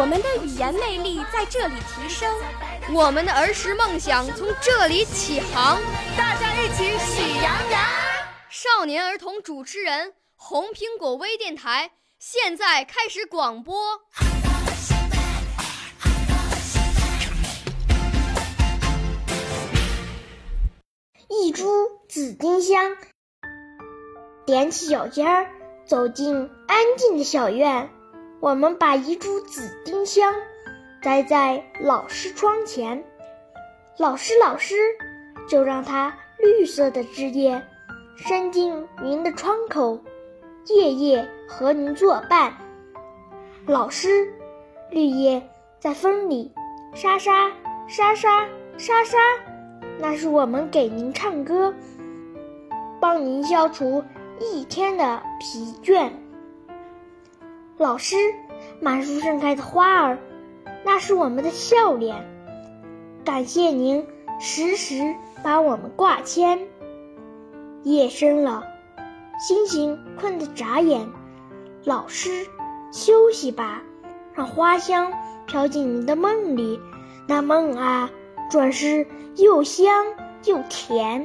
我们的语言魅力在这里提升，我们的儿时梦想从这里起航。大家一起喜羊羊。少年儿童主持人，红苹果微电台。现在开始广播。一株紫丁香，踮起脚尖儿走进安静的小院。我们把一株紫丁香栽在老师窗前。老师，老师，就让它绿色的枝叶伸进您的窗口。夜夜和您作伴，老师，绿叶在风里沙沙沙沙沙沙，那是我们给您唱歌，帮您消除一天的疲倦。老师，满树盛开的花儿，那是我们的笑脸，感谢您时时把我们挂牵。夜深了。星星困得眨眼，老师，休息吧，让花香飘进你的梦里，那梦啊，转是又香又甜。